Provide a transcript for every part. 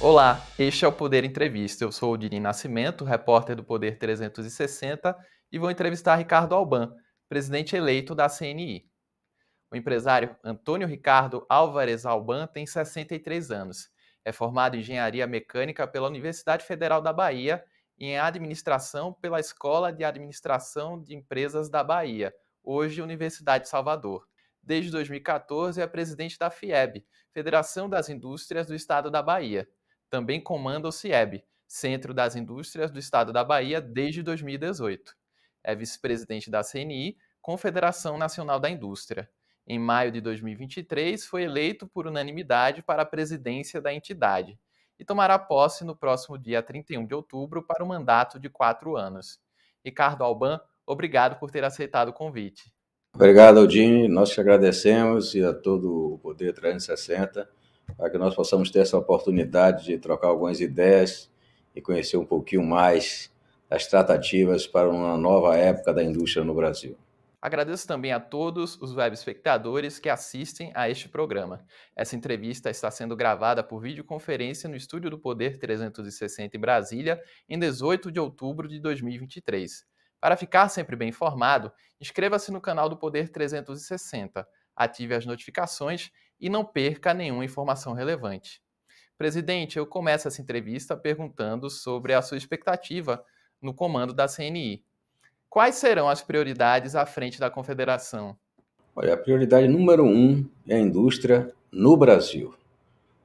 Olá, este é o Poder Entrevista. Eu sou o Dini Nascimento, repórter do Poder 360, e vou entrevistar Ricardo Alban, presidente eleito da CNI. O empresário Antônio Ricardo Álvares Alban tem 63 anos. É formado em Engenharia Mecânica pela Universidade Federal da Bahia e em Administração pela Escola de Administração de Empresas da Bahia, hoje Universidade de Salvador. Desde 2014 é presidente da FIEB, Federação das Indústrias do Estado da Bahia também comanda o CIEB, Centro das Indústrias do Estado da Bahia, desde 2018. É vice-presidente da CNI, Confederação Nacional da Indústria. Em maio de 2023, foi eleito por unanimidade para a presidência da entidade e tomará posse no próximo dia 31 de outubro para um mandato de quatro anos. Ricardo Alban, obrigado por ter aceitado o convite. Obrigado, Aldine. Nós te agradecemos e a todo o Poder 360 para que nós possamos ter essa oportunidade de trocar algumas ideias e conhecer um pouquinho mais das tratativas para uma nova época da indústria no Brasil. Agradeço também a todos os web espectadores que assistem a este programa. Essa entrevista está sendo gravada por videoconferência no Estúdio do Poder 360 em Brasília, em 18 de outubro de 2023. Para ficar sempre bem informado, inscreva-se no canal do Poder 360, ative as notificações e não perca nenhuma informação relevante. Presidente, eu começo essa entrevista perguntando sobre a sua expectativa no comando da CNI. Quais serão as prioridades à frente da confederação? Olha, a prioridade número um é a indústria no Brasil.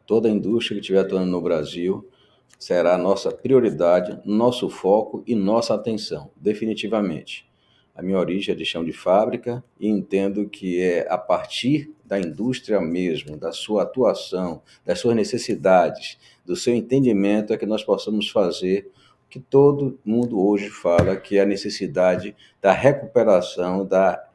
Toda a indústria que estiver atuando no Brasil será a nossa prioridade, nosso foco e nossa atenção, definitivamente. A minha origem é de chão de fábrica e entendo que é a partir da indústria mesmo, da sua atuação, das suas necessidades, do seu entendimento é que nós possamos fazer o que todo mundo hoje fala, que é a necessidade da recuperação, da,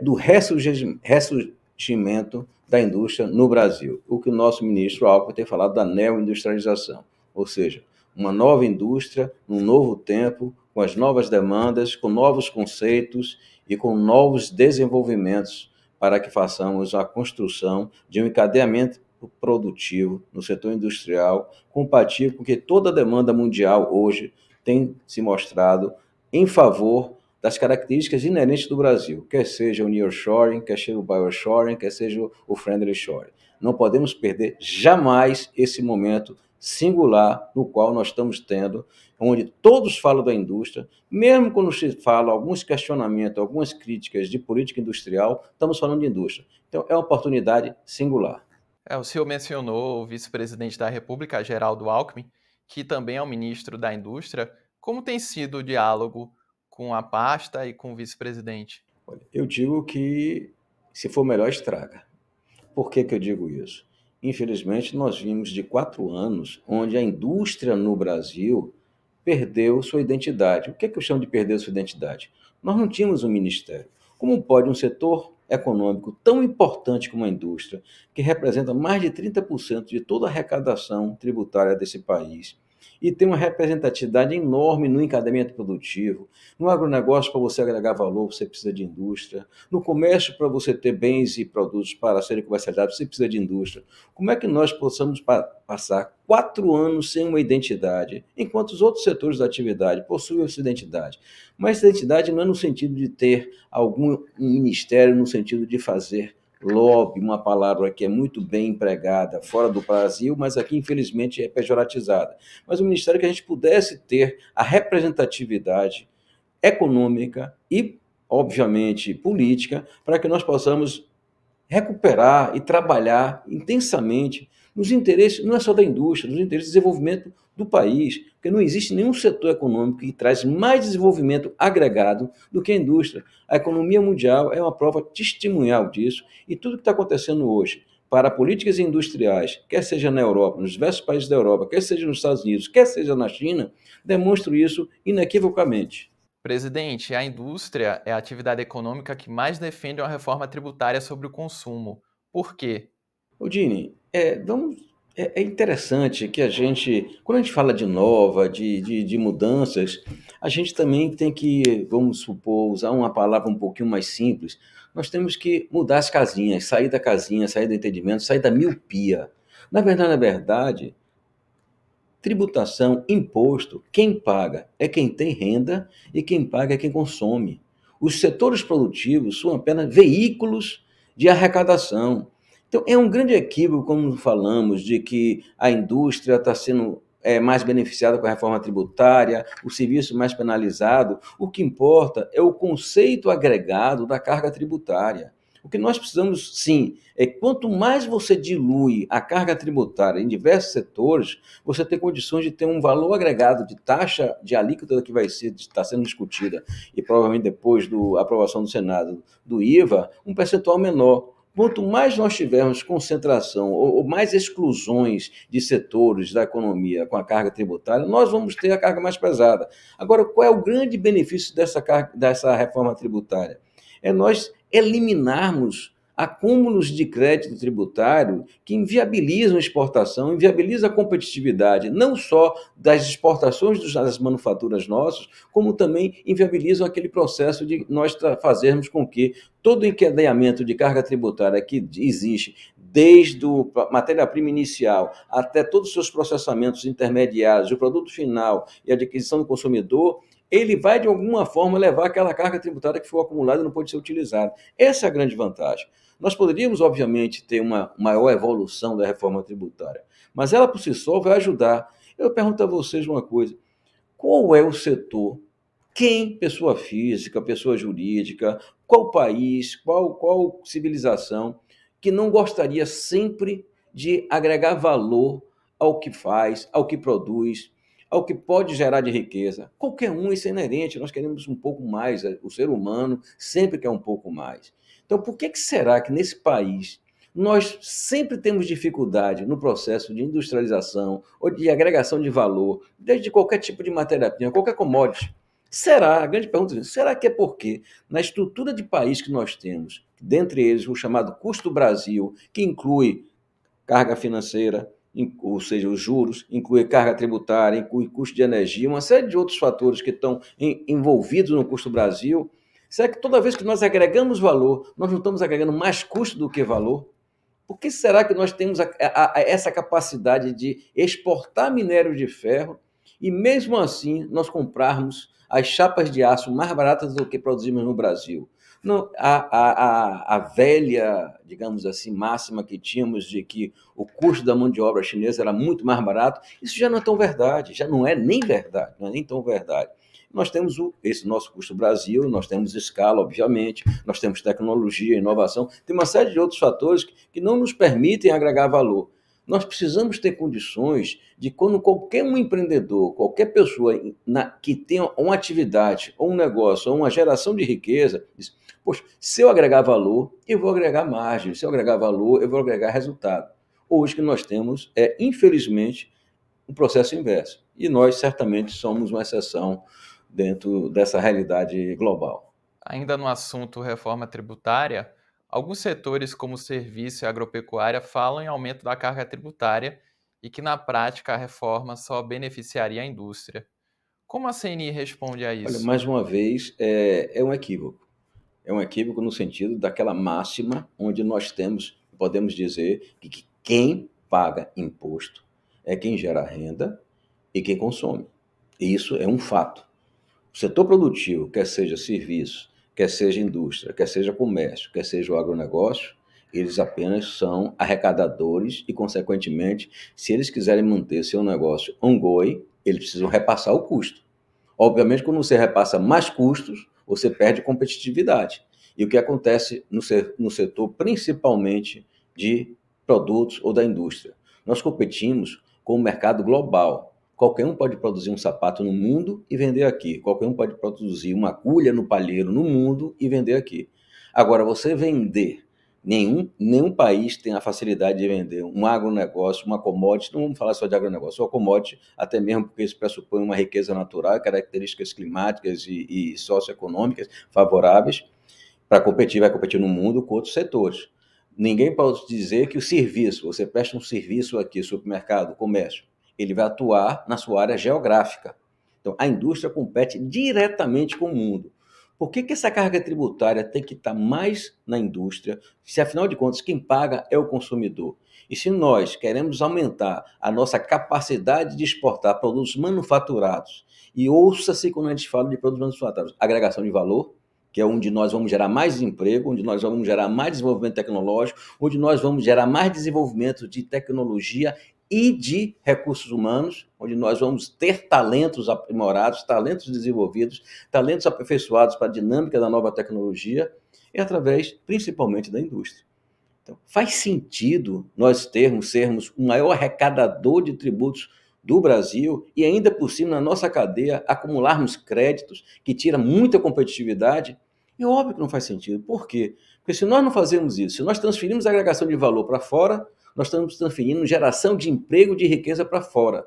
do ressurgimento da indústria no Brasil. O que o nosso ministro Alckmin tem falado da neoindustrialização, ou seja, uma nova indústria, num novo tempo, com as novas demandas, com novos conceitos e com novos desenvolvimentos para que façamos a construção de um encadeamento produtivo no setor industrial compatível com que toda a demanda mundial hoje tem se mostrado em favor das características inerentes do Brasil, quer seja o nearshoring, quer seja o bioshoring, quer seja o friendly shoring. Não podemos perder jamais esse momento singular no qual nós estamos tendo, onde todos falam da indústria, mesmo quando se fala alguns questionamentos, algumas críticas de política industrial, estamos falando de indústria. Então, é uma oportunidade singular. É, o senhor mencionou o vice-presidente da República, Geraldo Alckmin, que também é o ministro da Indústria. Como tem sido o diálogo com a pasta e com o vice-presidente? Eu digo que, se for melhor, estraga. Por que, que eu digo isso? Infelizmente, nós vimos de quatro anos onde a indústria no Brasil perdeu sua identidade. O que, é que eu chamo de perder sua identidade? Nós não tínhamos um ministério. Como pode um setor econômico tão importante como a indústria, que representa mais de 30% de toda a arrecadação tributária desse país, e tem uma representatividade enorme no encadeamento produtivo. No agronegócio, para você agregar valor, você precisa de indústria. No comércio, para você ter bens e produtos para serem comercializados, você precisa de indústria. Como é que nós possamos pa passar quatro anos sem uma identidade, enquanto os outros setores da atividade possuem essa identidade? Mas essa identidade não é no sentido de ter algum ministério, no sentido de fazer lobby, uma palavra que é muito bem empregada fora do Brasil, mas aqui infelizmente é pejoratizada. Mas o ministério que a gente pudesse ter a representatividade econômica e, obviamente, política, para que nós possamos recuperar e trabalhar intensamente nos interesses, não é só da indústria, nos interesses de desenvolvimento do país, porque não existe nenhum setor econômico que traz mais desenvolvimento agregado do que a indústria. A economia mundial é uma prova testemunhal disso, e tudo que está acontecendo hoje para políticas industriais, quer seja na Europa, nos diversos países da Europa, quer seja nos Estados Unidos, quer seja na China, demonstra isso inequivocamente. Presidente, a indústria é a atividade econômica que mais defende uma reforma tributária sobre o consumo. Por quê? Odine, é, vamos, é, é, interessante que a gente, quando a gente fala de nova, de, de, de, mudanças, a gente também tem que, vamos supor, usar uma palavra um pouquinho mais simples. Nós temos que mudar as casinhas, sair da casinha, sair do entendimento, sair da miopia. Na verdade, na verdade, tributação, imposto, quem paga é quem tem renda e quem paga é quem consome. Os setores produtivos são apenas veículos de arrecadação. Então, é um grande equívoco quando falamos de que a indústria está sendo é, mais beneficiada com a reforma tributária, o serviço mais penalizado. O que importa é o conceito agregado da carga tributária. O que nós precisamos, sim, é quanto mais você dilui a carga tributária em diversos setores, você tem condições de ter um valor agregado de taxa de alíquota que vai ser está sendo discutida e provavelmente depois da aprovação do Senado do IVA, um percentual menor. Quanto mais nós tivermos concentração ou, mais exclusões de setores da economia com a carga tributária, nós vamos ter a carga mais pesada. Agora, qual é o grande benefício dessa, carga, dessa reforma tributária? É nós eliminarmos acúmulos de crédito tributário que inviabilizam a exportação, inviabilizam a competitividade, não só das exportações das manufaturas nossas, como também inviabilizam aquele processo de nós fazermos com que todo o encadeamento de carga tributária que existe, desde a matéria-prima inicial até todos os seus processamentos intermediários, o produto final e a adquisição do consumidor, ele vai de alguma forma levar aquela carga tributária que foi acumulada e não pode ser utilizada. Essa é a grande vantagem. Nós poderíamos, obviamente, ter uma maior evolução da reforma tributária, mas ela por si só vai ajudar. Eu pergunto a vocês uma coisa: qual é o setor? Quem, pessoa física, pessoa jurídica, qual país, qual, qual civilização que não gostaria sempre de agregar valor ao que faz, ao que produz, ao que pode gerar de riqueza. Qualquer um, isso é inerente, nós queremos um pouco mais, o ser humano sempre quer um pouco mais. Então, por que, que será que nesse país nós sempre temos dificuldade no processo de industrialização ou de agregação de valor, desde qualquer tipo de matéria-prima, qualquer commodity? Será, a grande pergunta é, será que é porque na estrutura de país que nós temos, dentre eles o chamado custo Brasil, que inclui carga financeira, ou seja, os juros, inclui carga tributária, inclui custo de energia, uma série de outros fatores que estão envolvidos no custo Brasil. Será que toda vez que nós agregamos valor, nós não estamos agregando mais custo do que valor? Por que será que nós temos a, a, a essa capacidade de exportar minério de ferro e, mesmo assim, nós comprarmos as chapas de aço mais baratas do que produzimos no Brasil? A, a, a, velha, digamos assim, máxima que tínhamos de que o custo da mão de obra chinesa era muito mais barato, isso já não é tão verdade, já não é nem verdade, não é nem tão verdade. Nós temos o, esse nosso custo Brasil, nós temos escala, obviamente, nós temos tecnologia, inovação, tem uma série de outros fatores que, que não nos permitem agregar valor. Nós precisamos ter condições de quando qualquer um empreendedor, qualquer pessoa na, que tenha uma atividade, ou um negócio, ou uma geração de riqueza, diz, Poxa, se eu agregar valor, eu vou agregar margem. Se eu agregar valor, eu vou agregar resultado. Hoje que nós temos é, infelizmente, um processo inverso. E nós certamente somos uma exceção dentro dessa realidade global. Ainda no assunto reforma tributária, alguns setores como serviço e agropecuária falam em aumento da carga tributária e que na prática a reforma só beneficiaria a indústria. Como a CNI responde a isso? Olha, mais uma vez, é, é um equívoco é um equívoco no sentido daquela máxima onde nós temos, podemos dizer, que quem paga imposto é quem gera renda e quem consome. E isso é um fato. O setor produtivo, quer seja serviço, quer seja indústria, quer seja comércio, quer seja o agronegócio, eles apenas são arrecadadores e, consequentemente, se eles quiserem manter seu negócio ongoing, eles precisam repassar o custo. Obviamente, quando você repassa mais custos, você perde competitividade. E o que acontece no, no setor, principalmente de produtos ou da indústria? Nós competimos com o mercado global. Qualquer um pode produzir um sapato no mundo e vender aqui. Qualquer um pode produzir uma agulha no palheiro no mundo e vender aqui. Agora, você vender Nenhum, nenhum país tem a facilidade de vender um agronegócio, uma commodity, não vamos falar só de agronegócio, uma commodity, até mesmo porque isso pressupõe uma riqueza natural, características climáticas e, e socioeconômicas favoráveis para competir, vai competir no mundo com outros setores. Ninguém pode dizer que o serviço, você presta um serviço aqui, supermercado, comércio, ele vai atuar na sua área geográfica. Então, a indústria compete diretamente com o mundo. Por que, que essa carga tributária tem que estar mais na indústria, se afinal de contas quem paga é o consumidor? E se nós queremos aumentar a nossa capacidade de exportar produtos manufaturados, e ouça-se quando a gente fala de produtos manufaturados, agregação de valor, que é onde nós vamos gerar mais emprego, onde nós vamos gerar mais desenvolvimento tecnológico, onde nós vamos gerar mais desenvolvimento de tecnologia e de recursos humanos, onde nós vamos ter talentos aprimorados, talentos desenvolvidos, talentos aperfeiçoados para a dinâmica da nova tecnologia, e através principalmente da indústria. Então, faz sentido nós termos, sermos o maior arrecadador de tributos do Brasil e ainda por cima na nossa cadeia acumularmos créditos que tira muita competitividade? É óbvio que não faz sentido. Por quê? Porque se nós não fazemos isso, se nós transferimos a agregação de valor para fora, nós estamos transferindo geração de emprego, de riqueza para fora.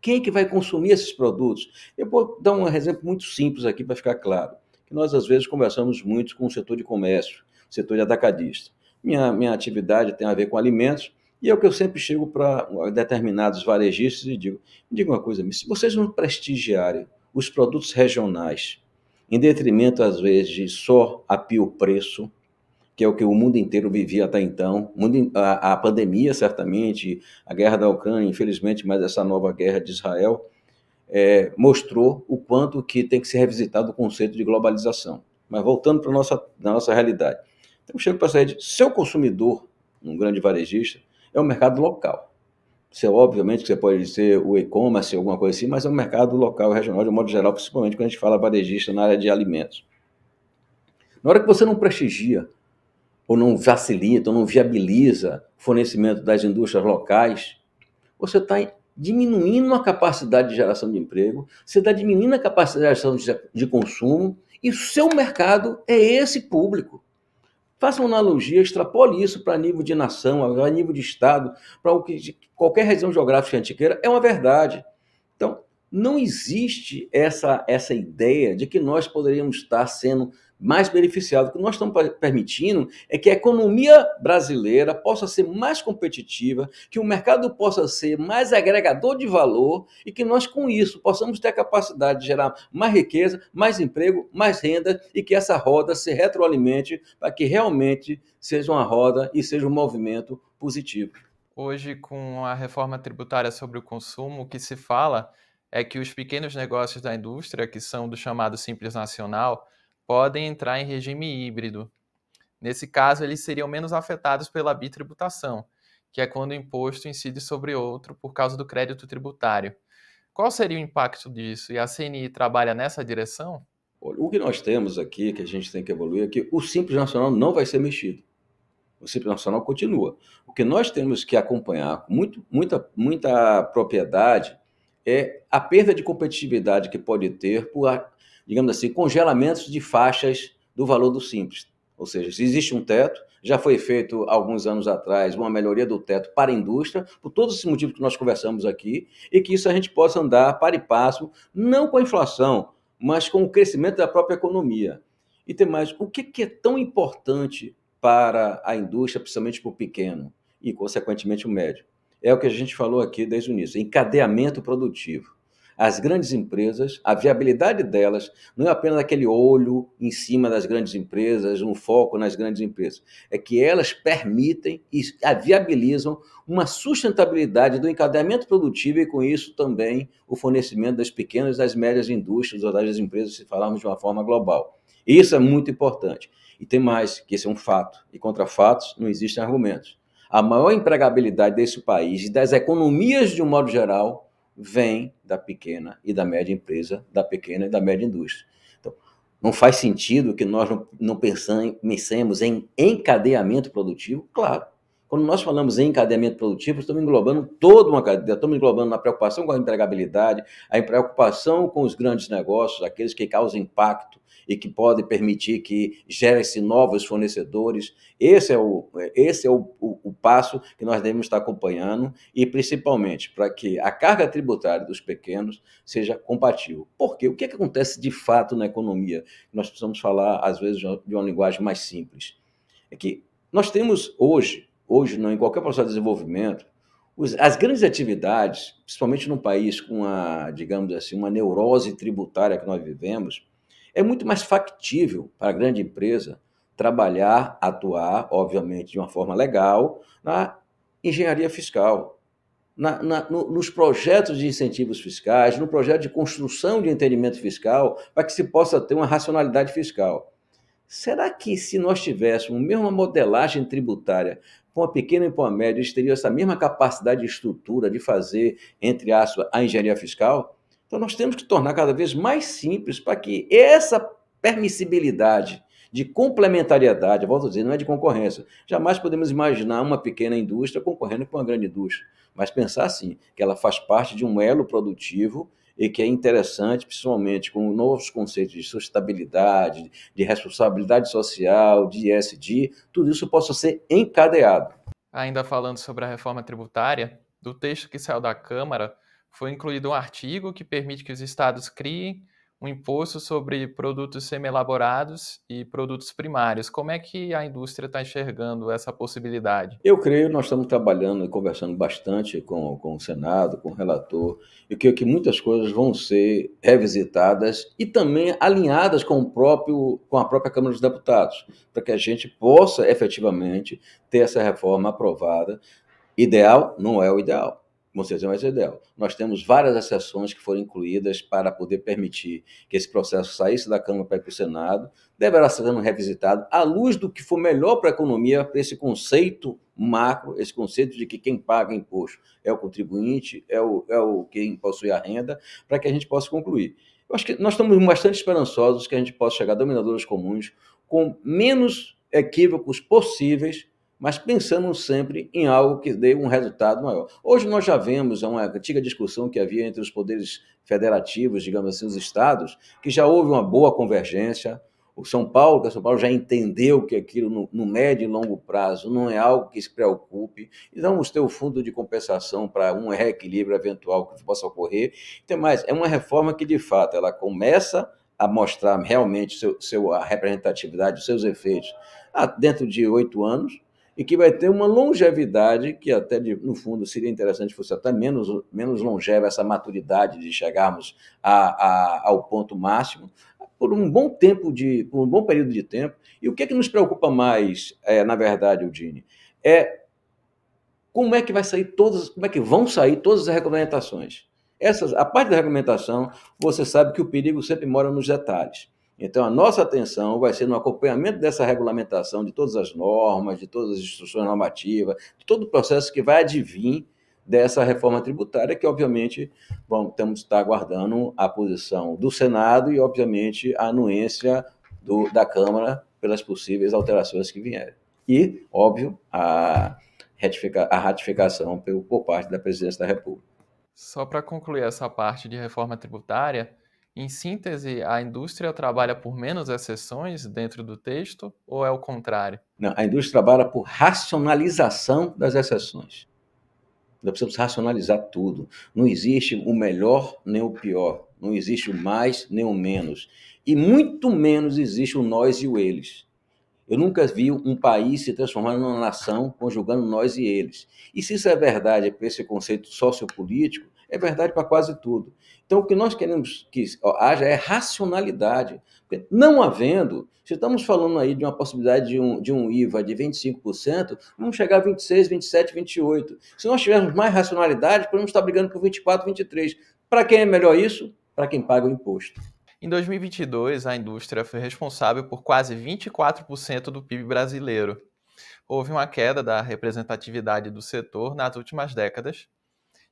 Quem é que vai consumir esses produtos? Eu vou dar um exemplo muito simples aqui para ficar claro. Que nós, às vezes, conversamos muito com o setor de comércio, setor de atacadista. Minha, minha atividade tem a ver com alimentos, e é o que eu sempre chego para determinados varejistas e digo: me diga uma coisa, se vocês não prestigiarem os produtos regionais, em detrimento, às vezes, de só apiar o preço, que é o que o mundo inteiro vivia até então, a, pandemia, certamente, a guerra da Ucrânia, infelizmente, mas essa nova guerra de Israel, é, mostrou o quanto que tem que ser revisitado o conceito de globalização. Mas voltando para a nossa, nossa realidade. Então, chego para sair de seu consumidor, um grande varejista, é o mercado local. Você, obviamente, que você pode ser o e-commerce, alguma coisa assim, mas é um mercado local, regional, de um modo geral, principalmente quando a gente fala varejista na área de alimentos. Na hora que você não prestigia, ou não facilita, ou não viabiliza o fornecimento das indústrias locais, você está diminuindo a capacidade de geração de emprego, você está diminuindo a capacidade de geração de consumo, e o seu mercado é esse público. Faça uma analogia, extrapole isso para nível de nação, a nível de Estado, para o que qualquer região geográfica antiqueira, é uma verdade. Então, não existe essa, essa ideia de que nós poderíamos estar sendo mais beneficiado. O que nós estamos permitindo é que a economia brasileira possa ser mais competitiva, que o mercado possa ser mais agregador de valor e que nós, com isso, possamos ter a capacidade de gerar mais riqueza, mais emprego, mais renda e que essa roda se retroalimente para que realmente seja uma roda e seja um movimento positivo. Hoje, com a reforma tributária sobre o consumo, o que se fala é que os pequenos negócios da indústria, que são do chamado Simples Nacional, podem entrar em regime híbrido. Nesse caso, eles seriam menos afetados pela bitributação, que é quando o imposto incide sobre outro por causa do crédito tributário. Qual seria o impacto disso? E a CNI trabalha nessa direção? O que nós temos aqui, que a gente tem que evoluir, é que o Simples Nacional não vai ser mexido. O Simples Nacional continua. O que nós temos que acompanhar com muito, muita, muita propriedade é a perda de competitividade que pode ter por digamos assim, congelamentos de faixas do valor do simples. Ou seja, se existe um teto, já foi feito alguns anos atrás uma melhoria do teto para a indústria, por todos esses motivos que nós conversamos aqui, e que isso a gente possa andar para e passo, não com a inflação, mas com o crescimento da própria economia. E tem mais, o que é tão importante para a indústria, principalmente para o pequeno e, consequentemente, o médio? É o que a gente falou aqui desde o início, encadeamento produtivo as grandes empresas, a viabilidade delas não é apenas aquele olho em cima das grandes empresas, um foco nas grandes empresas, é que elas permitem e viabilizam uma sustentabilidade do encadeamento produtivo e com isso também o fornecimento das pequenas e das médias indústrias ou das empresas, se falarmos de uma forma global. Isso é muito importante. E tem mais, que esse é um fato. E contra fatos não existem argumentos. A maior empregabilidade desse país e das economias de um modo geral vem da pequena e da média empresa, da pequena e da média indústria. Então, não faz sentido que nós não, pensemos em encadeamento produtivo? Claro. Quando nós falamos em encadeamento produtivo, estamos englobando toda uma cadeia, estamos englobando na preocupação com a empregabilidade, a preocupação com os grandes negócios, aqueles que causam impacto e que podem permitir que gerem-se novos fornecedores. Esse é, o, esse é o, o, o passo que nós devemos estar acompanhando e, principalmente, para que a carga tributária dos pequenos seja compatível. Porque o que, é que acontece de fato na economia? Nós precisamos falar, às vezes, de uma linguagem mais simples. É que nós temos hoje, hoje não, em qualquer processo de desenvolvimento, as grandes atividades, principalmente num país com a, digamos assim, uma neurose tributária que nós vivemos, É muito mais factível para a grande empresa trabalhar, atuar, obviamente, de uma forma legal, na engenharia fiscal, na, na, no, nos projetos de incentivos fiscais, no projeto de construção de entendimento fiscal, para que se possa ter uma racionalidade fiscal. Será que se nós tivéssemos a mesma modelagem tributária com a pequena e com a média, eles teriam essa mesma capacidade de estrutura de fazer, entre aspas, a engenharia fiscal? Então nós temos que tornar cada vez mais simples para que essa permissibilidade de complementariedade, volto a dizer, não é de concorrência. Jamais podemos imaginar uma pequena indústria concorrendo com uma grande indústria, mas pensar assim, que ela faz parte de um elo produtivo e que é interessante, principalmente com novos conceitos de sustentabilidade, de responsabilidade social, de ESG, tudo isso possa ser encadeado. Ainda falando sobre a reforma tributária, do texto que saiu da Câmara, foi incluído um artigo que permite que os estados criem um imposto sobre produtos semi-elaborados e produtos primários. Como é que a indústria está enxergando essa possibilidade? Eu creio, nós estamos trabalhando e conversando bastante com, com o Senado, com o relator, e creio que muitas coisas vão ser revisitadas e também alinhadas com, o próprio, com a própria Câmara dos Deputados, para que a gente possa efetivamente ter essa reforma aprovada. Ideal não é o ideal vai ser ideal. Nós temos várias exceções que foram incluídas para poder permitir que esse processo saísse da Câmara para ir para o Senado, deverá ser revisitado à luz do que for melhor para a economia, para esse conceito macro, esse conceito de que quem paga imposto é o contribuinte, é o, é o quem possui a renda, para que a gente possa concluir. Eu acho que nós estamos bastante esperançosos que a gente possa chegar a dominadores comuns com menos equívocos possíveis mas pensando sempre em algo que dê um resultado maior. Hoje nós já vemos uma antiga discussão que havia entre os poderes federativos, digamos assim, os estados, que já houve uma boa convergência. O São Paulo, que São Paulo já entendeu que aquilo no, no, médio e longo prazo não é algo que se preocupe, e vamos ter o fundo de compensação para um reequilíbrio eventual que possa ocorrer. Então, mais, é uma reforma que, de fato, ela começa a mostrar realmente seu, seu, a representatividade, os seus efeitos ah, dentro de oito anos, e que vai ter uma longevidade que até de, no fundo seria interessante fosse até menos, menos longeva essa maturidade de chegarmos a, a, ao ponto máximo por um bom tempo de por um bom período de tempo. E o que é que nos preocupa mais é, na verdade Eudine é como é que vai sair todas como é que vão sair todas as regulamentações essas a parte da regulamentação você sabe que o perigo sempre mora nos detalhes então, a nossa atenção vai ser no acompanhamento dessa regulamentação de todas as normas, de todas as instruções normativas, de todo o processo que vai advir dessa reforma tributária, que, obviamente, vamos, temos que estar aguardando a posição do Senado e, obviamente, a anuência do, da Câmara pelas possíveis alterações que vierem. E, óbvio, a, a ratificação por, por parte da Presidência da República. Só para concluir essa parte de reforma tributária, em síntese, a indústria trabalha por menos exceções dentro do texto ou é o contrário? Não, a indústria trabalha por racionalização das exceções. Nós precisamos racionalizar tudo. Não existe o melhor nem o pior. Não existe o mais nem o menos. E muito menos existe o nós e o eles. Eu nunca vi um país se transformando numa nação conjugando nós e eles. E se isso é verdade para esse conceito sociopolítico, é verdade para quase tudo. Então, o que nós queremos que haja é racionalidade. Porque não havendo, se estamos falando aí de uma possibilidade de um, de um IVA de 25%, vamos chegar a 26, 27, 28. Se nós tivermos mais racionalidade, podemos estar brigando por 24, 23. Para quem é melhor isso? Para quem paga o imposto. Em 2022, a indústria foi responsável por quase 24% do PIB brasileiro. Houve uma queda da representatividade do setor nas últimas décadas,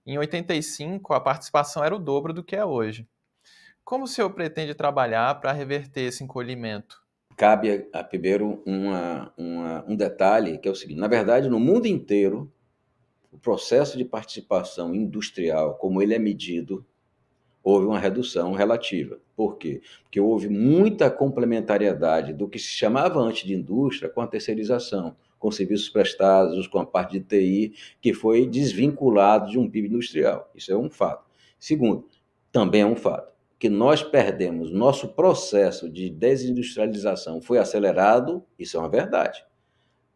em 85, a participação era o dobro do que é hoje. Como o senhor pretende trabalhar para reverter esse encolhimento? Cabe a, primeiro uma, uma, um detalhe, que é o seguinte: na verdade, no mundo inteiro, o processo de participação industrial, como ele é medido, houve uma redução relativa. Por quê? Porque houve muita complementariedade do que se chamava antes de indústria com a terceirização com serviços prestados, com a parte de TI, que foi desvinculado de um PIB industrial. Isso é um fato. Segundo, também é um fato que nós perdemos, nosso processo de desindustrialização foi acelerado, isso é uma verdade.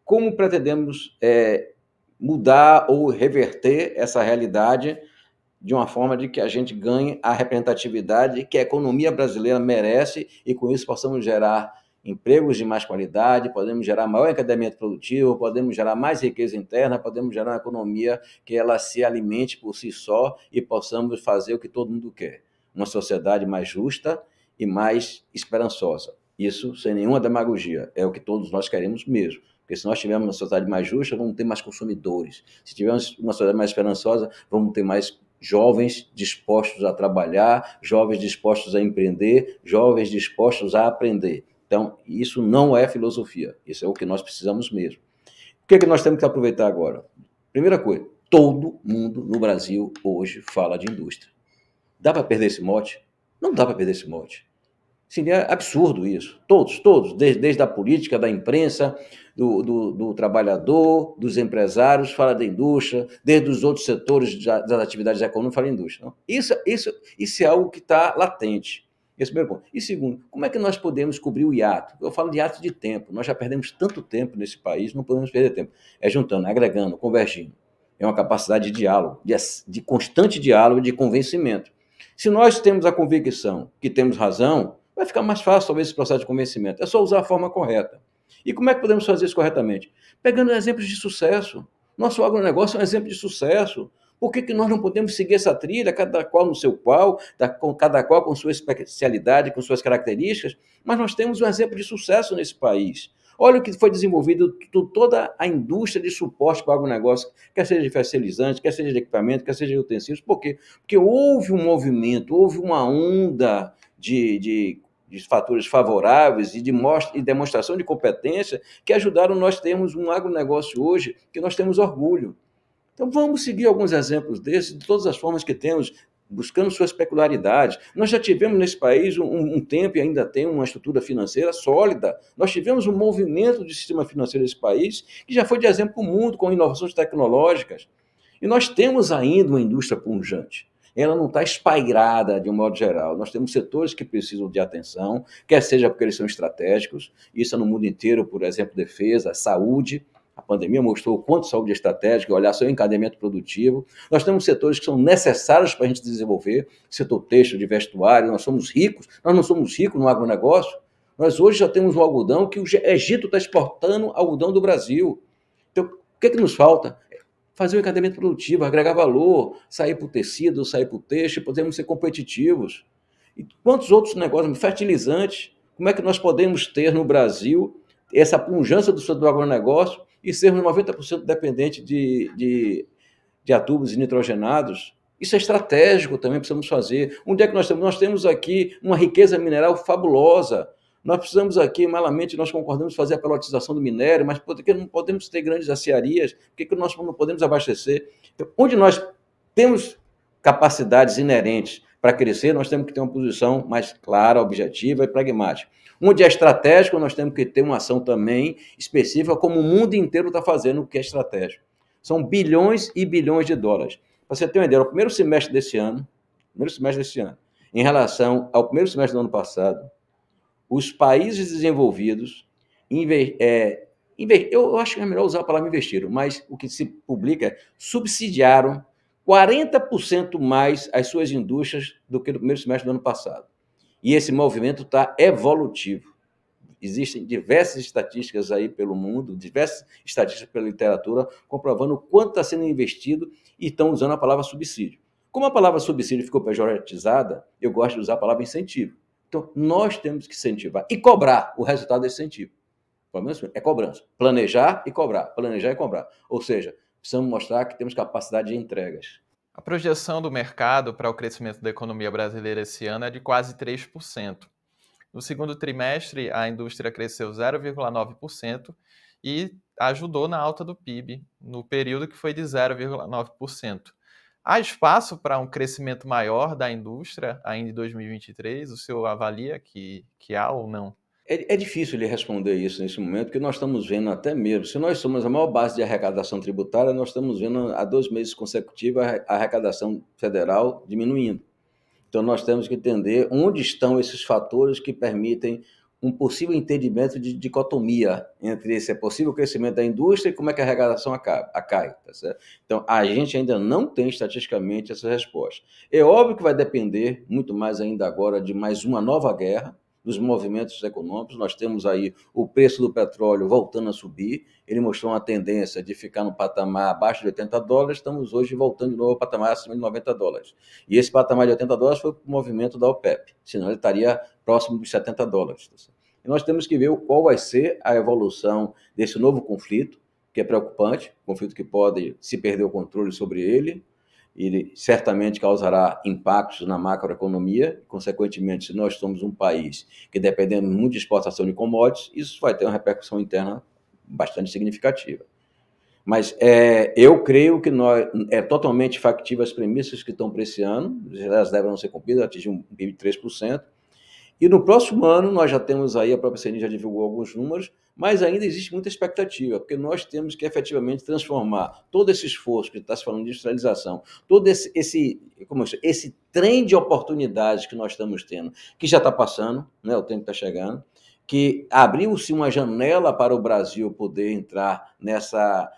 Como pretendemos é, mudar ou reverter essa realidade de uma forma de que a gente ganhe a representatividade que a economia brasileira merece e com isso possamos gerar empregos de mais qualidade, podemos gerar maior encademento produtivo, podemos gerar mais riqueza interna, podemos gerar uma economia que ela se alimente por si só e possamos fazer o que todo mundo quer, uma sociedade mais justa e mais esperançosa. Isso sem nenhuma demagogia, é o que todos nós queremos mesmo. Porque se nós tivermos uma sociedade mais justa, vamos ter mais consumidores. Se tivermos uma sociedade mais esperançosa, vamos ter mais jovens dispostos a trabalhar, jovens dispostos a empreender, jovens dispostos a aprender. Então, isso não é filosofia, isso é o que nós precisamos mesmo. O que, é que nós temos que aproveitar agora? Primeira coisa, todo mundo no Brasil hoje fala de indústria. Dá para perder esse mote? Não dá para perder esse mote. Seria absurdo isso. Todos, todos, desde, desde a política, da imprensa, do, do, do, trabalhador, dos empresários, fala da indústria, desde os outros setores das atividades econômicas, fala da indústria. Isso, isso, isso é algo que está latente. Esse é o primeiro ponto. E segundo, como é que nós podemos cobrir o hiato? Eu falo de hiato de tempo. Nós já perdemos tanto tempo nesse país, não podemos perder tempo. É juntando, agregando, convergindo. É uma capacidade de diálogo, de, de constante diálogo, de convencimento. Se nós temos a convicção que temos razão, vai ficar mais fácil talvez esse processo de convencimento. É só usar a forma correta. E como é que podemos fazer isso corretamente? Pegando exemplos de sucesso. Nosso agronegócio é um exemplo de sucesso. Por que, que nós não podemos seguir essa trilha, cada qual no seu qual, cada qual com sua especialidade, com suas características? Mas nós temos um exemplo de sucesso nesse país. Olha o que foi desenvolvido, toda a indústria de suporte para o agronegócio, quer seja de fertilizante, quer seja de equipamento, quer seja de utensílios. Por quê? Porque houve um movimento, houve uma onda de, de de fatores favoráveis e de mostra, e demonstração de competência que ajudaram nós termos um agronegócio hoje que nós temos orgulho. Então vamos seguir alguns exemplos desses, de todas as formas que temos, buscando suas peculiaridades. Nós já tivemos nesse país um, um, tempo e ainda tem uma estrutura financeira sólida. Nós tivemos um movimento de sistema financeiro nesse país que já foi de exemplo para o mundo com inovações tecnológicas. E nós temos ainda uma indústria punjante ela não está espairada de um modo geral. Nós temos setores que precisam de atenção, quer seja porque eles são estratégicos, isso é no mundo inteiro, por exemplo, defesa, saúde. A pandemia mostrou o quanto saúde é estratégica, olhar seu encadeamento produtivo. Nós temos setores que são necessários para a gente desenvolver, setor têxtil, de vestuário, nós somos ricos, nós não somos ricos no agronegócio. Nós hoje já temos um algodão que o Egito está exportando algodão do Brasil. Então, o que, é que nos falta? fazer o encadeamento produtivo, agregar valor, sair para o tecido, sair para o texto, podemos ser competitivos. E quantos outros negócios, fertilizantes, como é que nós podemos ter no Brasil essa punjança do setor do agronegócio e sermos 90% dependentes de, de, de adubos nitrogenados? Isso é estratégico também, precisamos fazer. Onde é que nós temos? Nós temos aqui uma riqueza mineral fabulosa. Nós precisamos aqui, malamente, nós concordamos fazer a pelotização do minério, mas por que não podemos ter grandes aciarias? Por que, que nós não podemos abastecer? Então, onde nós temos capacidades inerentes para crescer, nós temos que ter uma posição mais clara, objetiva e pragmática. Onde é estratégico, nós temos que ter uma ação também específica, como o mundo inteiro está fazendo o que é estratégico. São bilhões e bilhões de dólares. Para você ter uma ideia, o primeiro semestre desse ano, primeiro semestre desse ano, em relação ao primeiro semestre do ano passado, os países desenvolvidos, é, eu acho que é melhor usar a palavra investiram, mas o que se publica é subsidiaram 40% mais as suas indústrias do que no primeiro semestre do ano passado. E esse movimento está evolutivo. Existem diversas estatísticas aí pelo mundo, diversas estatísticas pela literatura, comprovando quanto está sendo investido e estão usando a palavra subsídio. Como a palavra subsídio ficou pejoratizada, eu gosto de usar a palavra incentivo. Então, nós temos que incentivar e cobrar o resultado desse incentivo. É cobrança. Planejar e cobrar. Planejar e cobrar. Ou seja, precisamos mostrar que temos capacidade de entregas. A projeção do mercado para o crescimento da economia brasileira esse ano é de quase 3%. No segundo trimestre, a indústria cresceu 0,9% e ajudou na alta do PIB, no período que foi de 0,9%. Há espaço para um crescimento maior da indústria ainda em 2023? O senhor avalia que, que há ou não? É, é, difícil lhe responder isso nesse momento, porque nós estamos vendo até mesmo, se nós somos a maior base de arrecadação tributária, nós estamos vendo há dois meses consecutivos a arrecadação federal diminuindo. Então nós temos que entender onde estão esses fatores que permitem um possível entendimento de dicotomia entre esse possível crescimento da indústria e como é que a arrecadação acai, tá certo? Então, a gente ainda não tem estatisticamente essa resposta. É óbvio que vai depender muito mais ainda agora de mais uma nova guerra, dos movimentos econômicos. Nós temos aí o preço do petróleo voltando a subir. Ele mostrou uma tendência de ficar no patamar abaixo de 80 dólares. Estamos hoje voltando de novo ao patamar acima de 90 dólares. E esse patamar de 80 dólares foi o movimento da OPEP, senão ele estaria próximo dos 70 dólares. E nós temos que ver qual vai ser a evolução desse novo conflito, que é preocupante, conflito que pode se perder o controle sobre ele, ele certamente causará impactos na macroeconomia, consequentemente, se nós somos um país que dependemos muito de exportação de commodities, isso vai ter uma repercussão interna bastante significativa. Mas é, eu creio que nós, é totalmente factível as premissas que estão para esse ano, elas devem ser cumpridas, atingir um PIB de 3%, e no próximo ano, nós já temos aí, a própria CNI já divulgou alguns números, mas ainda existe muita expectativa, porque nós temos que efetivamente transformar todo esse esforço que está se falando de industrialização, todo esse, esse, como esse trem de oportunidades que nós estamos tendo, que já está passando, né, o tempo está chegando, que abriu-se uma janela para o Brasil poder entrar nessa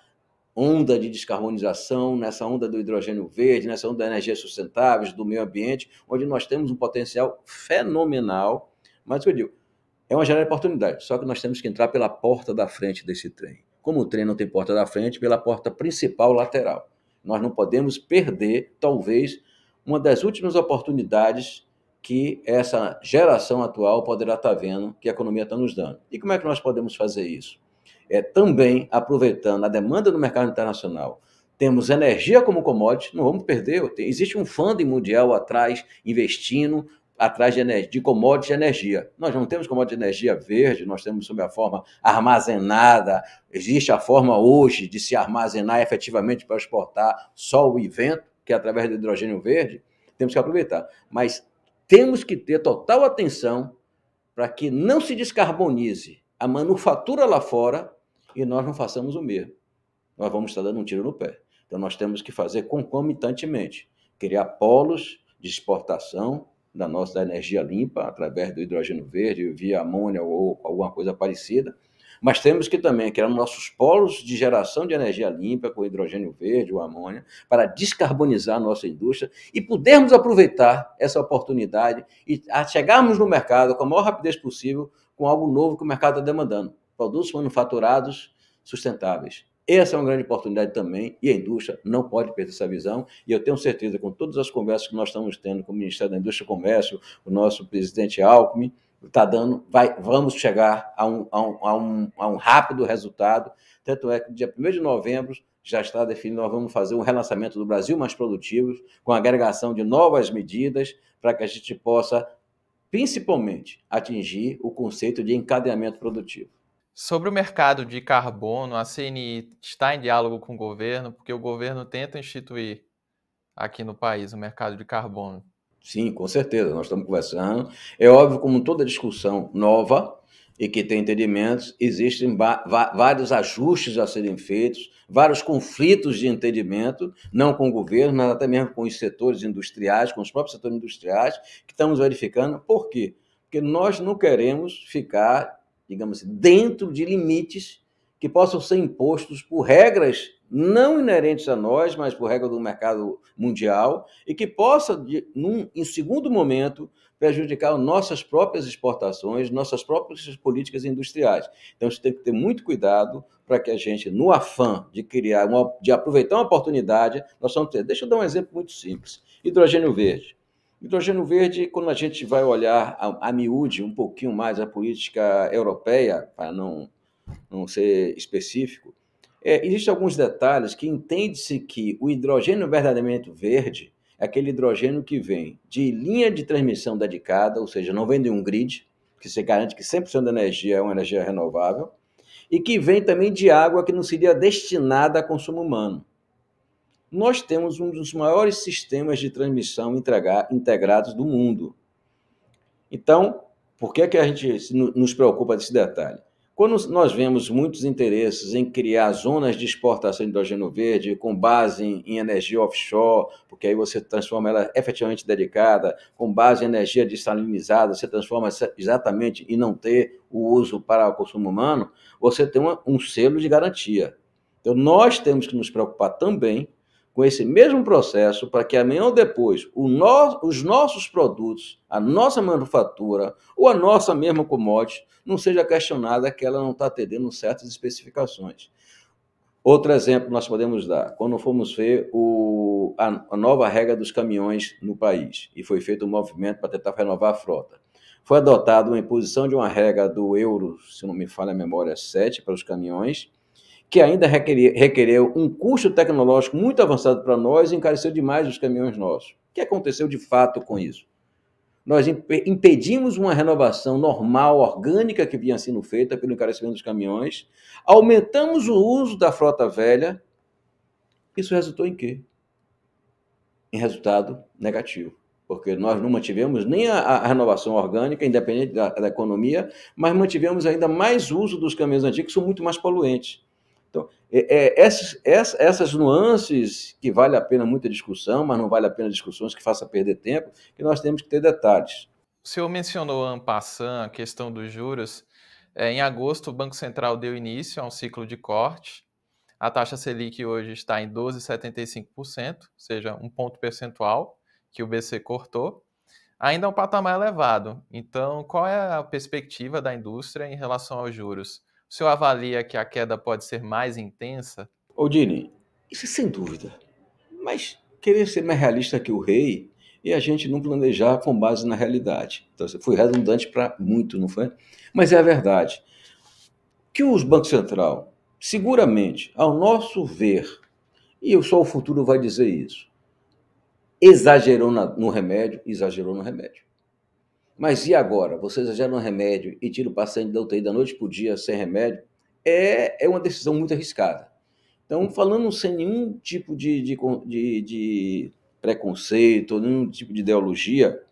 onda de descarbonização, nessa onda do hidrogênio verde, nessa onda da energia sustentáveis, do meio ambiente, onde nós temos um potencial fenomenal. Mas eu digo, é uma janela de oportunidade, só que nós temos que entrar pela porta da frente desse trem. Como o trem não tem porta da frente, pela porta principal lateral. Nós não podemos perder, talvez, uma das últimas oportunidades que essa geração atual poderá estar vendo que a economia está nos dando. E como é que nós podemos fazer isso? É, também aproveitando a demanda do mercado internacional. Temos energia como commodity, não vamos perder. Existe um funding mundial atrás, investindo atrás de, energia, de commodities de energia. Nós não temos commodity de energia verde, nós temos sob a forma armazenada. Existe a forma hoje de se armazenar efetivamente para exportar sol e vento, que é através do hidrogênio verde. Temos que aproveitar. Mas temos que ter total atenção para que não se descarbonize a manufatura lá fora e nós não façamos o mesmo. Nós vamos estar dando um tiro no pé. Então, nós temos que fazer concomitantemente, criar polos de exportação da nossa da energia limpa, através do hidrogênio verde, via amônia ou alguma coisa parecida, mas temos que também criar nossos polos de geração de energia limpa com hidrogênio verde ou amônia para descarbonizar a nossa indústria e podermos aproveitar essa oportunidade e chegarmos no mercado com a maior rapidez possível com algo novo que o mercado está demandando produtos manufaturados sustentáveis. Essa é uma grande oportunidade também, e a indústria não pode perder essa visão. E eu tenho certeza, com todas as conversas que nós estamos tendo com o Ministério da Indústria e Comércio, o nosso presidente Alckmin, está dando, vai, vamos chegar a um, a, um, a, um, a um rápido resultado. Tanto é que dia 1 de novembro já está definido, nós vamos fazer um relançamento do Brasil mais produtivo, com agregação de novas medidas, para que a gente possa, principalmente, atingir o conceito de encadeamento produtivo. Sobre o mercado de carbono, a CNI está em diálogo com o governo, porque o governo tenta instituir aqui no país o mercado de carbono. Sim, com certeza, nós estamos conversando. É óbvio, como toda discussão nova e que tem entendimentos, existem vários ajustes a serem feitos, vários conflitos de entendimento, não com o governo, mas até mesmo com os setores industriais, com os próprios setores industriais, que estamos verificando. Por quê? Porque nós não queremos ficar digamos assim, dentro de limites que possam ser impostos por regras não inerentes a nós, mas por regra do mercado mundial, e que possa, de, num, em segundo momento, prejudicar nossas próprias exportações, nossas próprias políticas industriais. Então, isso tem que ter muito cuidado para que a gente, no afã de criar, uma, de aproveitar uma oportunidade, nós vamos ter. Deixa eu dar um exemplo muito simples: hidrogênio verde. Hidrogênio verde, quando a gente vai olhar a, a miúde um pouquinho mais a política europeia, para não, não ser específico, é, existem alguns detalhes que entende-se que o hidrogênio verdadeiramente verde é aquele hidrogênio que vem de linha de transmissão dedicada, ou seja, não vem de um grid, que se garante que 100% da energia é uma energia renovável, e que vem também de água que não seria destinada a consumo humano nós temos um dos maiores sistemas de transmissão integrados do mundo. Então, por que, que a gente nos preocupa desse detalhe? Quando nós vemos muitos interesses em criar zonas de exportação de hidrogênio verde com base em, energia offshore, porque aí você transforma ela efetivamente dedicada, com base em energia dessalinizada, você transforma exatamente e não ter o uso para o consumo humano, você tem um selo de garantia. Então, nós temos que nos preocupar também com esse mesmo processo para que amanhã ou depois no, os nossos produtos, a nossa manufatura ou a nossa mesma commodity não seja questionada que ela não está atendendo certas especificações. Outro exemplo nós podemos dar, quando fomos ver o, a, a nova regra dos caminhões no país, e foi feito um movimento para tentar renovar a frota. Foi adotada uma imposição de uma regra do euro, se não me falha a memória, 7 para os caminhões, que ainda requereu um custo tecnológico muito avançado para nós e encareceu demais os caminhões nossos. O que aconteceu de fato com isso? Nós impedimos uma renovação normal, orgânica, que vinha sendo feita pelo encarecimento dos caminhões, aumentamos o uso da frota velha. Isso resultou em quê? Em resultado negativo porque nós não mantivemos nem a, a renovação orgânica, independente da, da, economia, mas mantivemos ainda mais uso dos caminhões antigos, que são muito mais poluentes. É, é, essas, essas, nuances que vale a pena muita discussão, mas não vale a pena discussões que faça perder tempo, que nós temos que ter detalhes. O senhor mencionou, Ampassan, a questão dos juros. É, em agosto, o Banco Central deu início a um ciclo de corte. A taxa Selic hoje está em 12,75%, ou seja, um ponto percentual que o BC cortou. Ainda é um patamar elevado. Então, qual é a perspectiva da indústria em relação aos juros? O senhor avalia que a queda pode ser mais intensa? Ô, Dini, isso é sem dúvida. Mas querer ser mais realista que o rei e a gente não planejar com base na realidade. Então, foi redundante para muito, não foi? Mas é a verdade. Que os bancos central, seguramente, ao nosso ver, e só o futuro vai dizer isso, exagerou no remédio, exagerou no remédio. Mas e agora? Você exagera um remédio e tira o paciente da UTI da noite para o dia sem remédio? É, é uma decisão muito arriscada. Então, falando sem nenhum tipo de, de, de, de preconceito, nenhum tipo de ideologia,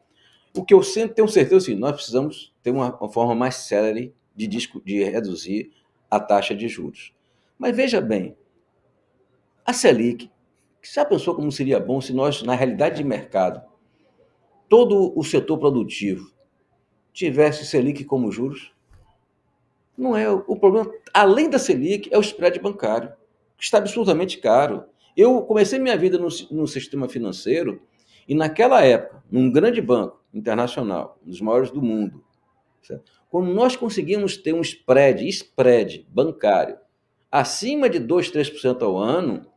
o que eu sempre tenho certeza é assim, nós precisamos ter uma, uma forma mais célere de, de reduzir a taxa de juros. Mas veja bem, a Selic, já pensou como seria bom se nós, na realidade de mercado, todo o setor produtivo tivesse Selic como juros. Não é o problema, além da Selic, é o spread bancário, que está absolutamente caro. Eu comecei minha vida no, no sistema financeiro e naquela época, num grande banco internacional, um dos maiores do mundo, certo? quando nós conseguimos ter um spread, spread bancário, acima de 2, 3% ao ano,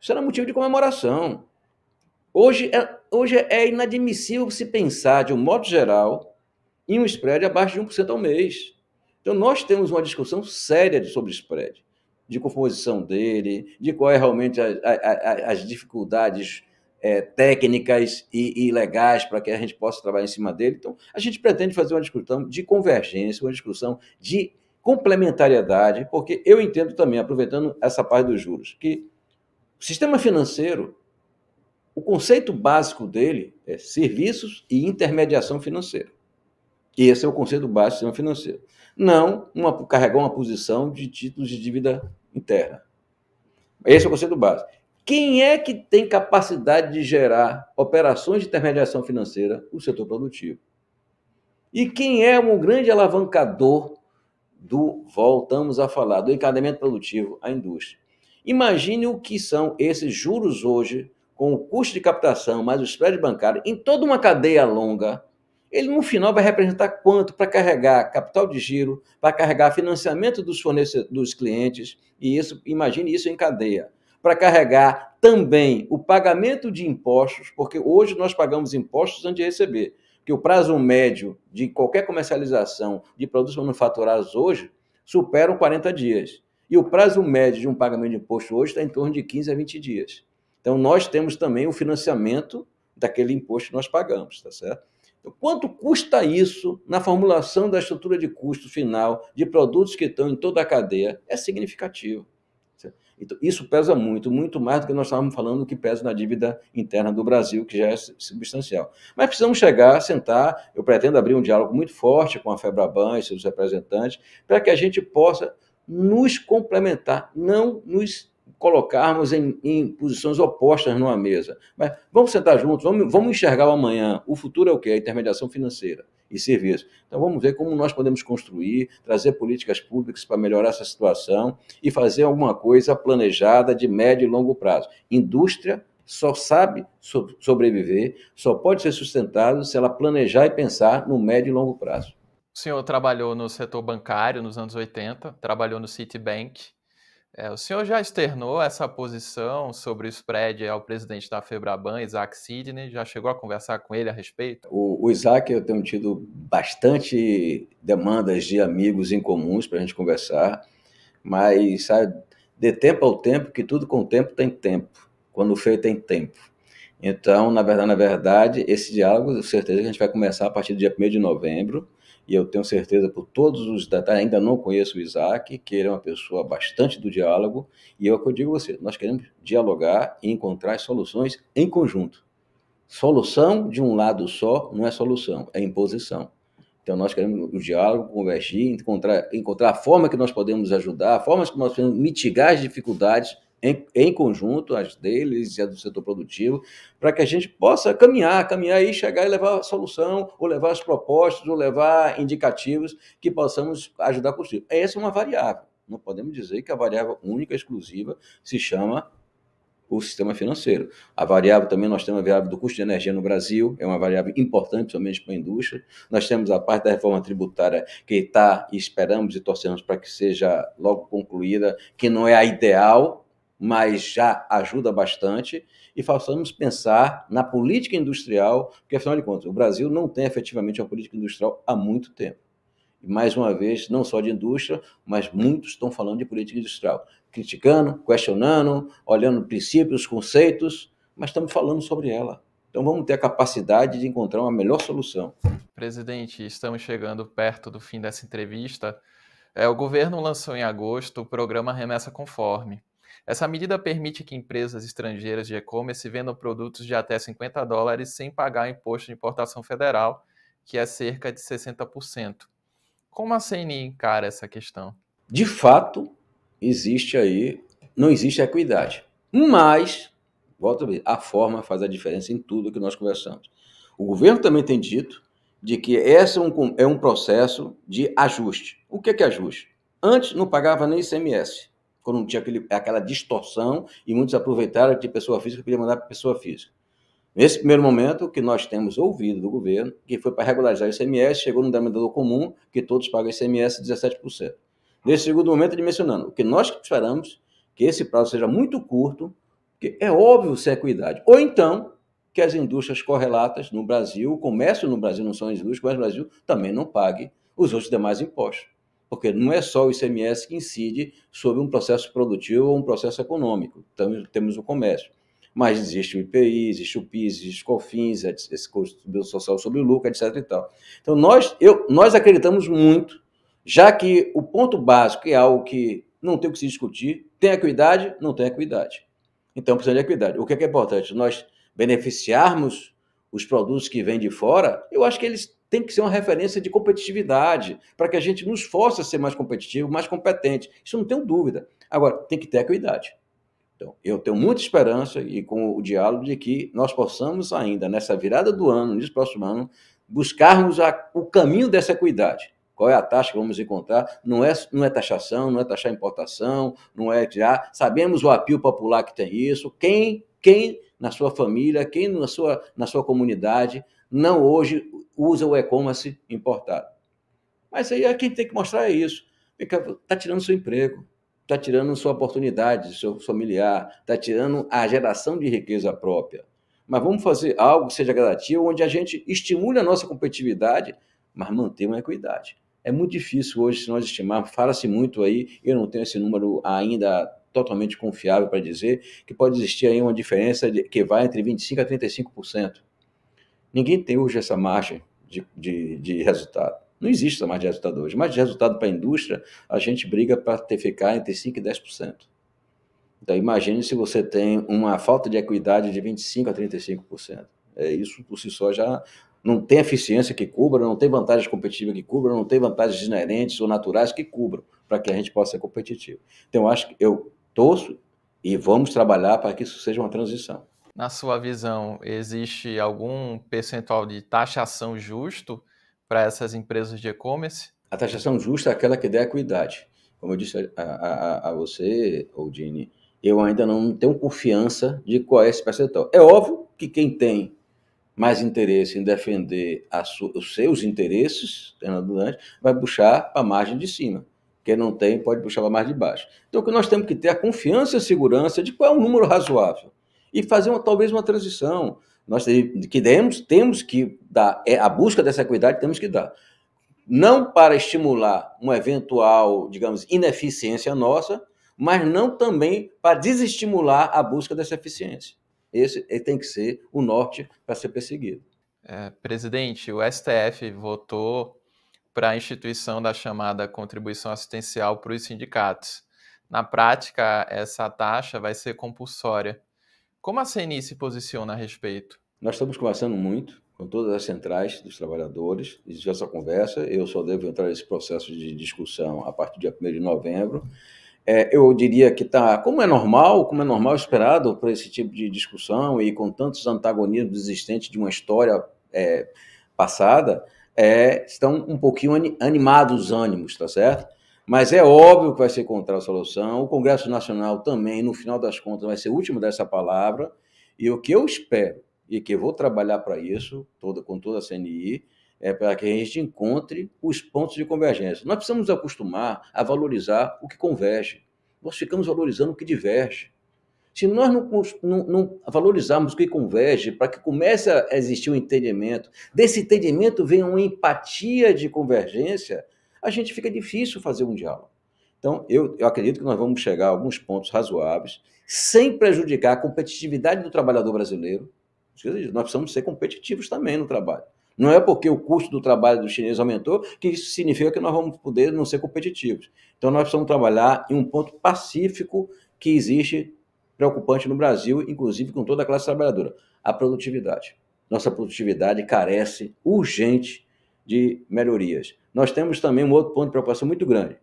isso era motivo de comemoração. Hoje é, hoje é inadmissível se pensar, de um modo geral, em um spread abaixo de 1% ao mês. Então, nós temos uma discussão séria sobre spread, de composição dele, de qual é realmente a, a, a, as dificuldades é, técnicas e, e legais para que a gente possa trabalhar em cima dele. Então, a gente pretende fazer uma discussão de convergência, uma discussão de complementariedade, porque eu entendo também, aproveitando essa parte dos juros, que o sistema financeiro, o conceito básico dele é serviços e intermediação financeira. Esse é o conceito básico do sistema financeiro. Não uma, carregar uma posição de títulos de dívida interna. Esse é o conceito básico. Quem é que tem capacidade de gerar operações de intermediação financeira? O setor produtivo. E quem é um grande alavancador do, voltamos a falar, do encadeamento produtivo? A indústria. Imagine o que são esses juros hoje, com o custo de captação mais o spread bancário, em toda uma cadeia longa ele no final vai representar quanto para carregar capital de giro, para carregar financiamento dos dos clientes, e isso, imagine isso em cadeia, para carregar também o pagamento de impostos, porque hoje nós pagamos impostos antes de receber, que o prazo médio de qualquer comercialização de produtos manufaturados hoje supera 40 dias. E o prazo médio de um pagamento de imposto hoje está em torno de 15 a 20 dias. Então, nós temos também o financiamento daquele imposto que nós pagamos, tá certo? Quanto custa isso na formulação da estrutura de custo final de produtos que estão em toda a cadeia? É significativo. Então, isso pesa muito, muito mais do que nós estávamos falando que pesa na dívida interna do Brasil, que já é substancial. Mas precisamos chegar, sentar, eu pretendo abrir um diálogo muito forte com a FEBRABAN e seus representantes, para que a gente possa nos complementar, não nos colocarmos em, em, posições opostas numa mesa. Mas vamos sentar juntos, vamos, vamos enxergar o amanhã. O futuro é o quê? A intermediação financeira e serviço. Então vamos ver como nós podemos construir, trazer políticas públicas para melhorar essa situação e fazer alguma coisa planejada de médio e longo prazo. Indústria só sabe sobreviver, só pode ser sustentado se ela planejar e pensar no médio e longo prazo. O senhor trabalhou no setor bancário nos anos 80, trabalhou no Citibank, é, o senhor já externou essa posição sobre o spread ao presidente da Febraban, Isaac Sidney? Já chegou a conversar com ele a respeito? O, o Isaac, eu tenho tido bastante demandas de amigos em comuns para a gente conversar, mas sabe, de tempo ao tempo, que tudo com tempo tem tempo. Quando feito tem tempo. Então, na verdade, na verdade, esse diálogo, certeza que a gente vai começar a partir do dia 1 de novembro, e eu tenho certeza por todos os detalhes, ainda não conheço o Isaac, que ele é uma pessoa bastante do diálogo, e é o que eu digo a você, nós queremos dialogar e encontrar soluções em conjunto. Solução de um lado só não é solução, é imposição. Então nós queremos o diálogo, convergir, encontrar, encontrar a forma que nós podemos ajudar, formas que nós podemos mitigar as dificuldades em, em conjunto, as deles e as do setor produtivo, para que a gente possa caminhar, caminhar e chegar e levar a solução, ou levar as propostas, ou levar indicativos que possamos ajudar a construir. Essa é uma variável. Não podemos dizer que a variável única, exclusiva, se chama o sistema financeiro. A variável também, nós temos a variável do custo de energia no Brasil, é uma variável importante, principalmente para a indústria. Nós temos a parte da reforma tributária que está, esperamos e torcemos para que seja logo concluída, que não é a ideal, mas já ajuda bastante, e façamos pensar na política industrial, porque, afinal de contas, o Brasil não tem efetivamente uma política industrial há muito tempo. E, mais uma vez, não só de indústria, mas muitos estão falando de política industrial, criticando, questionando, olhando princípios, conceitos, mas estamos falando sobre ela. Então vamos ter a capacidade de encontrar uma melhor solução. Presidente, estamos chegando perto do fim dessa entrevista. É, o governo lançou em agosto o programa Remessa Conforme. Essa medida permite que empresas estrangeiras de e-commerce vendam produtos de até 50 dólares sem pagar imposto de importação federal, que é cerca de 60%. Como a CNI encara essa questão? De fato, existe aí, não existe equidade. Mas, volta a ver, a forma faz a diferença em tudo que nós conversamos. O governo também tem dito de que esse é um, é um processo de ajuste. O que é, que é ajuste? Antes não pagava nem ICMS quando não tinha aquele, aquela distorção e muitos aproveitaram que pessoa física queria mandar para pessoa física. Nesse primeiro momento, o que nós temos ouvido do governo, que foi para regularizar o ICMS, chegou no denominador comum, que todos pagam ICMS 17%. Nesse segundo momento, dimensionando, o que nós esperamos, que esse prazo seja muito curto, que é óbvio ser equidade. Ou então, que as indústrias correlatas no Brasil, o comércio no Brasil, não são as indústrias, mas no Brasil também não pague os outros demais impostos porque não é só o ICMS que incide sobre um processo produtivo ou um processo econômico. Então, temos o comércio. Mas existe o IPI, existe o PIS, existe o COFINS, esse custo social sobre o lucro, etc. E tal. Então, nós, eu, nós acreditamos muito, já que o ponto básico é algo que não tem o que se discutir, tem equidade, não tem equidade. Então, precisa de equidade. O que é, que é importante? Nós beneficiarmos os produtos que vêm de fora, eu acho que eles tem que ser uma referência de competitividade, para que a gente nos force a ser mais competitivo, mais competente. Isso não tenho dúvida. Agora, tem que ter equidade. Então, eu tenho muita esperança e com o diálogo de que nós possamos ainda, nessa virada do ano, nesse próximo ano, buscarmos a, o caminho dessa equidade. Qual é a taxa que vamos encontrar? Não é, não é taxação, não é taxar importação, não é já. Sabemos o apio popular que tem isso. Quem, quem na sua família, quem na sua, na sua comunidade não hoje usa o e-commerce importado. Mas aí é quem tem que mostrar é isso. Está tirando seu emprego, está tirando sua oportunidade, seu familiar, está tirando a geração de riqueza própria. Mas vamos fazer algo que seja gradativo, onde a gente estimule a nossa competitividade, mas manter uma equidade. É muito difícil hoje, se nós estimarmos, fala-se muito aí, eu não tenho esse número ainda totalmente confiável para dizer, que pode existir aí uma diferença de, que vai entre 25% a 35%. Ninguém tem hoje essa margem de, de, de resultado. Não existe essa margem de resultado hoje. Mas de resultado para a indústria, a gente briga para ter ficar entre 5% e 10%. Então, imagine se você tem uma falta de equidade de 25% a 35%. É, isso por si só já não tem eficiência que cubra, não tem vantagem competitiva que cubra, não tem vantagens inerentes ou naturais que cubram para que a gente possa ser competitivo. Então, acho que eu torço e vamos trabalhar para que isso seja uma transição. Na sua visão, existe algum percentual de taxação justo para essas empresas de e-commerce? A taxação justa é aquela que der equidade. Como eu disse a, a, a você, Odine, eu ainda não tenho confiança de qual é esse percentual. É óbvio que quem tem mais interesse em defender os seus interesses, vai puxar para a margem de cima. Quem não tem, pode puxar para margem de baixo. Então, o que nós temos que ter é a confiança e a segurança de qual é um número razoável. E fazer uma, talvez uma transição. Nós que demos, temos que dar, é, a busca dessa equidade temos que dar. Não para estimular uma eventual, digamos, ineficiência nossa, mas não também para desestimular a busca dessa eficiência. Esse tem que ser o norte para ser perseguido. É, presidente, o STF votou para a instituição da chamada contribuição assistencial para os sindicatos. Na prática, essa taxa vai ser compulsória. Como a CNI se posiciona a respeito? Nós estamos conversando muito com todas as centrais dos trabalhadores, existe essa conversa, eu só devo entrar nesse processo de discussão a partir do dia 1 de novembro, é, eu diria que está, como é normal, como é normal esperado para esse tipo de discussão e com tantos antagonismos existentes de uma história é, passada, é, estão um pouquinho animados os ânimos, tá certo? Mas é óbvio que vai ser contra a solução. O Congresso Nacional também, no final das contas, vai ser o último dessa palavra. E o que eu espero, e que eu vou trabalhar para isso, toda, com toda a CNI, é para que a gente encontre os pontos de convergência. Nós precisamos nos acostumar a valorizar o que converge. Nós ficamos valorizando o que diverge. Se nós não, não, não valorizarmos o que converge, para que comece a existir um entendimento, desse entendimento vem uma empatia de convergência, a gente fica difícil fazer um diálogo. Então, eu, eu acredito que nós vamos chegar a alguns pontos razoáveis, sem prejudicar a competitividade do trabalhador brasileiro. Nós precisamos ser competitivos também no trabalho. Não é porque o custo do trabalho do chinês aumentou que isso significa que nós vamos poder não ser competitivos. Então, nós precisamos trabalhar em um ponto pacífico que existe preocupante no Brasil, inclusive com toda a classe trabalhadora: a produtividade. Nossa produtividade carece urgente de melhorias. Nós temos também um outro ponto de preocupação muito grande: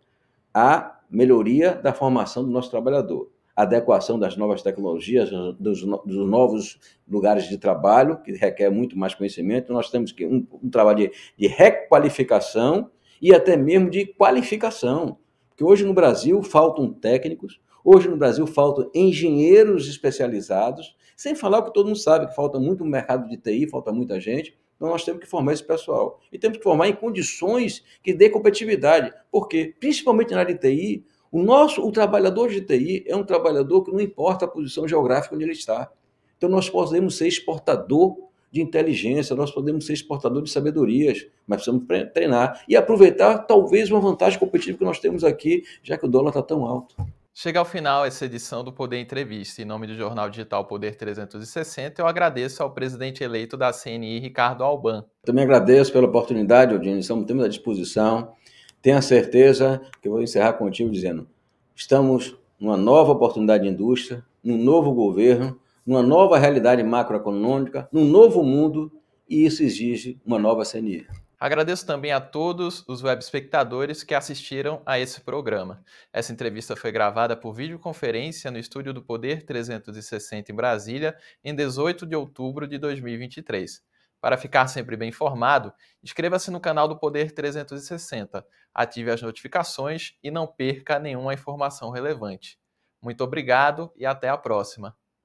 a melhoria da formação do nosso trabalhador adequação das novas tecnologias, dos, dos, novos lugares de trabalho, que requer muito mais conhecimento. Nós temos que um, um trabalho de, de requalificação e até mesmo de qualificação. Porque hoje no Brasil faltam técnicos, hoje no Brasil faltam engenheiros especializados, sem falar o que todo mundo sabe, que falta muito no mercado de TI, falta muita gente. Então nós temos que formar esse pessoal. E temos que formar em condições que dê competitividade. Porque, principalmente na área de TI, o nosso, o trabalhador de TI é um trabalhador que não importa a posição geográfica onde ele está. Então nós podemos ser exportador de inteligência, nós podemos ser exportador de sabedorias, mas precisamos treinar e aproveitar talvez uma vantagem competitiva que nós temos aqui, já que o dólar está tão alto. Chega ao final essa edição do Poder Entrevista. Em nome do jornal digital Poder 360, eu agradeço ao presidente eleito da CNI, Ricardo Alban. Também agradeço pela oportunidade, Odine, estamos à disposição. Tenha certeza que eu vou encerrar contigo dizendo: estamos numa nova oportunidade de indústria, num novo governo, numa nova realidade macroeconômica, num novo mundo, e isso exige uma nova CNI. Agradeço também a todos os web espectadores que assistiram a esse programa. Essa entrevista foi gravada por videoconferência no estúdio do Poder 360 em Brasília, em 18 de outubro de 2023. Para ficar sempre bem informado, inscreva-se no canal do Poder 360, ative as notificações e não perca nenhuma informação relevante. Muito obrigado e até a próxima.